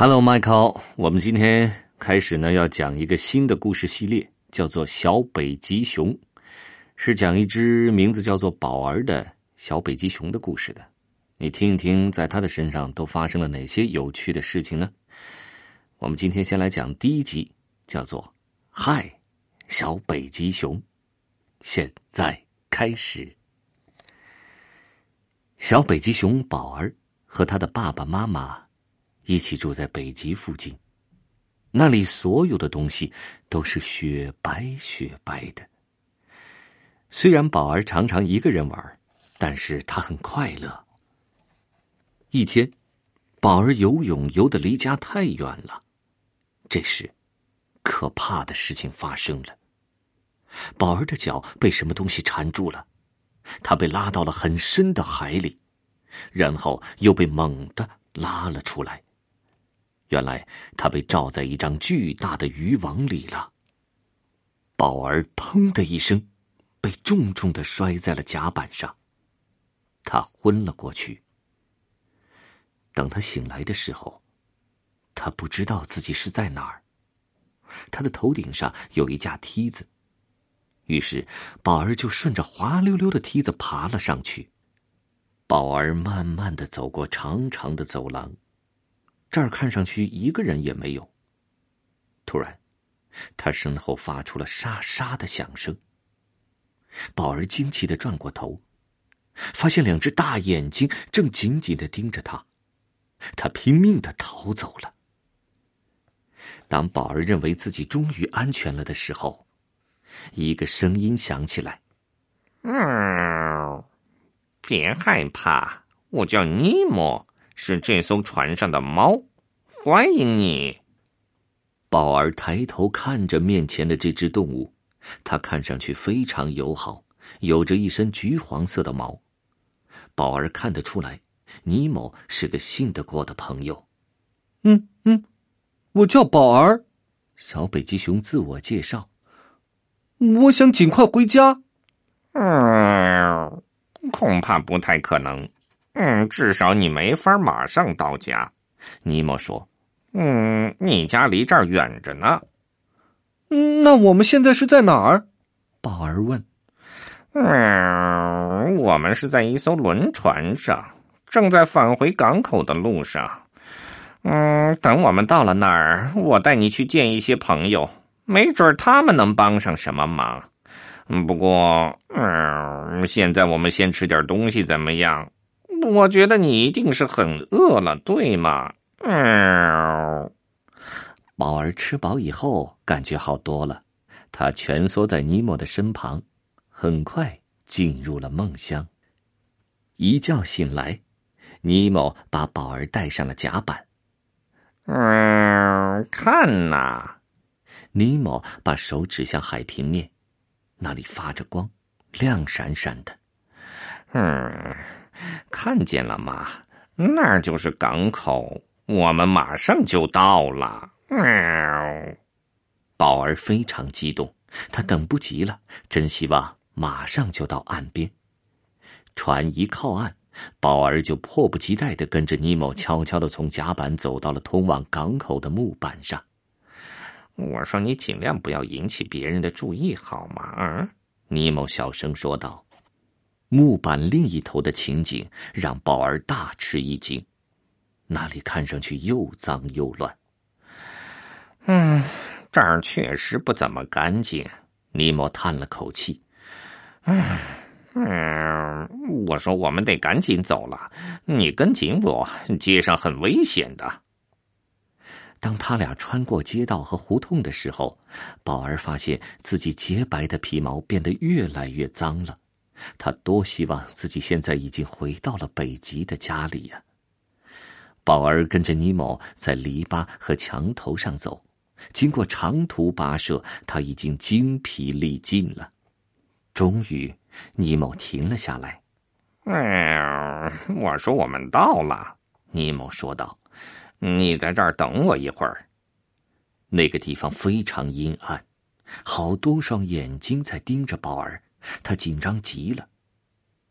Hello, Michael。我们今天开始呢，要讲一个新的故事系列，叫做《小北极熊》，是讲一只名字叫做宝儿的小北极熊的故事的。你听一听，在他的身上都发生了哪些有趣的事情呢？我们今天先来讲第一集，叫做《嗨，小北极熊》。现在开始。小北极熊宝儿和他的爸爸妈妈。一起住在北极附近，那里所有的东西都是雪白雪白的。虽然宝儿常常一个人玩，但是他很快乐。一天，宝儿游泳游得离家太远了，这时，可怕的事情发生了。宝儿的脚被什么东西缠住了，他被拉到了很深的海里，然后又被猛地拉了出来。原来他被罩在一张巨大的渔网里了。宝儿“砰”的一声，被重重的摔在了甲板上，他昏了过去。等他醒来的时候，他不知道自己是在哪儿。他的头顶上有一架梯子，于是宝儿就顺着滑溜溜的梯子爬了上去。宝儿慢慢的走过长长的走廊。这儿看上去一个人也没有。突然，他身后发出了沙沙的响声。宝儿惊奇的转过头，发现两只大眼睛正紧紧的盯着他。他拼命的逃走了。当宝儿认为自己终于安全了的时候，一个声音响起来：“嗯，别害怕，我叫尼莫。”是这艘船上的猫，欢迎你。宝儿抬头看着面前的这只动物，它看上去非常友好，有着一身橘黄色的毛。宝儿看得出来，尼某是个信得过的朋友。嗯嗯，我叫宝儿。小北极熊自我介绍。我想尽快回家。嗯，恐怕不太可能。嗯，至少你没法马上到家。尼莫说：“嗯，你家离这儿远着呢。”嗯，那我们现在是在哪儿？宝儿问。“嗯，我们是在一艘轮船上，正在返回港口的路上。嗯，等我们到了那儿，我带你去见一些朋友，没准他们能帮上什么忙。不过，嗯，现在我们先吃点东西，怎么样？”我觉得你一定是很饿了，对吗？嗯。宝儿吃饱以后感觉好多了，他蜷缩在尼莫的身旁，很快进入了梦乡。一觉醒来，尼莫把宝儿带上了甲板。嗯，看呐！尼莫把手指向海平面，那里发着光，亮闪闪的。嗯。看见了吗？那就是港口，我们马上就到了。宝儿非常激动，他等不及了，真希望马上就到岸边。船一靠岸，宝儿就迫不及待的跟着尼莫悄悄的从甲板走到了通往港口的木板上。我说：“你尽量不要引起别人的注意，好吗？”，尼莫小声说道。木板另一头的情景让宝儿大吃一惊，那里看上去又脏又乱。嗯，这儿确实不怎么干净。尼莫叹了口气。嗯嗯，我说我们得赶紧走了，你跟紧我，街上很危险的。当他俩穿过街道和胡同的时候，宝儿发现自己洁白的皮毛变得越来越脏了。他多希望自己现在已经回到了北极的家里呀！宝儿跟着尼莫在篱笆和墙头上走，经过长途跋涉，他已经精疲力尽了。终于，尼莫停了下来。“嗯，我说我们到了。”尼莫说道，“你在这儿等我一会儿。”那个地方非常阴暗，好多双眼睛在盯着宝儿。他紧张极了，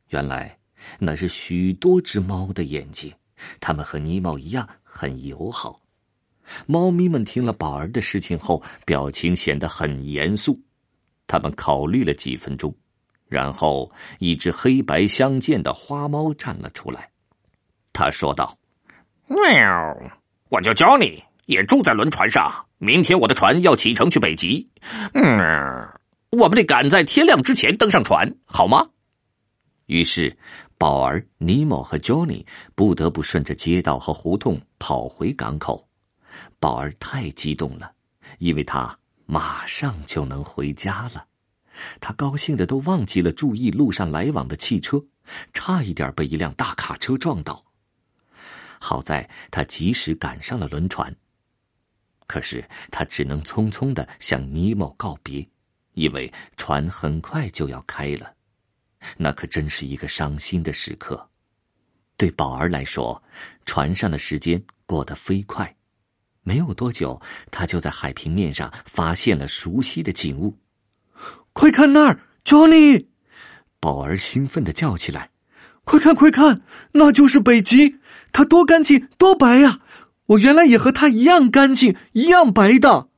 原来那是许多只猫的眼睛，它们和尼莫一样很友好。猫咪们听了宝儿的事情后，表情显得很严肃。他们考虑了几分钟，然后一只黑白相间的花猫站了出来。他说道：“喵，我叫 Johnny，也住在轮船上。明天我的船要启程去北极。嗯，我们得赶在天亮之前登上船，好吗？”于是。宝儿、尼莫和 Johnny 不得不顺着街道和胡同跑回港口。宝儿太激动了，因为他马上就能回家了。他高兴的都忘记了注意路上来往的汽车，差一点被一辆大卡车撞倒。好在他及时赶上了轮船，可是他只能匆匆的向尼莫告别，以为船很快就要开了。那可真是一个伤心的时刻，对宝儿来说，船上的时间过得飞快。没有多久，他就在海平面上发现了熟悉的景物。快看那儿，Johnny！宝儿兴奋的叫起来：“快看，快看，那就是北极！它多干净，多白呀！我原来也和它一样干净，一样白的。”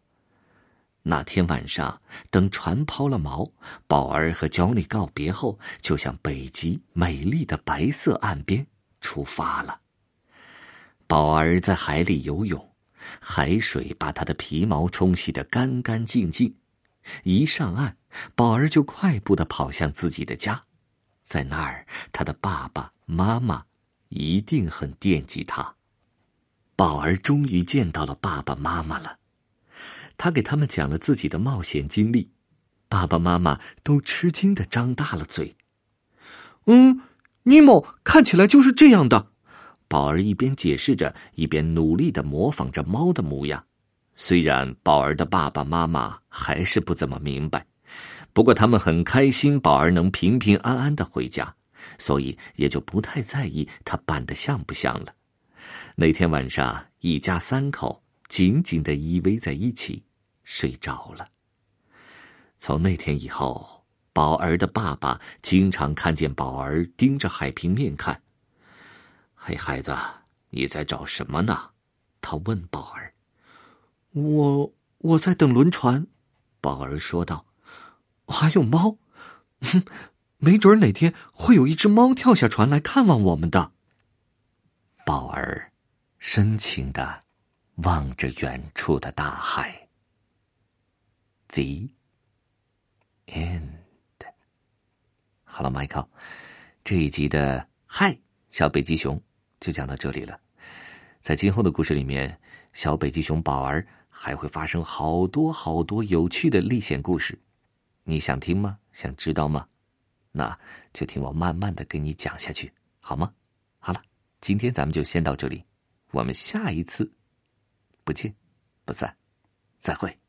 那天晚上，等船抛了锚，宝儿和角尼告别后，就向北极美丽的白色岸边出发了。宝儿在海里游泳，海水把他的皮毛冲洗得干干净净。一上岸，宝儿就快步的跑向自己的家，在那儿，他的爸爸妈妈一定很惦记他。宝儿终于见到了爸爸妈妈了。他给他们讲了自己的冒险经历，爸爸妈妈都吃惊的张大了嘴。嗯，尼莫看起来就是这样的。宝儿一边解释着，一边努力的模仿着猫的模样。虽然宝儿的爸爸妈妈还是不怎么明白，不过他们很开心宝儿能平平安安的回家，所以也就不太在意他扮的像不像了。那天晚上，一家三口紧紧的依偎在一起。睡着了。从那天以后，宝儿的爸爸经常看见宝儿盯着海平面看。嘿，孩子，你在找什么呢？他问宝儿。我我在等轮船，宝儿说道。还有猫，没准哪天会有一只猫跳下船来看望我们的。宝儿深情的望着远处的大海。The end。好了，Michael，这一集的嗨小北极熊就讲到这里了。在今后的故事里面，小北极熊宝儿还会发生好多好多有趣的历险故事。你想听吗？想知道吗？那就听我慢慢的给你讲下去，好吗？好了，今天咱们就先到这里，我们下一次不见不散，再会。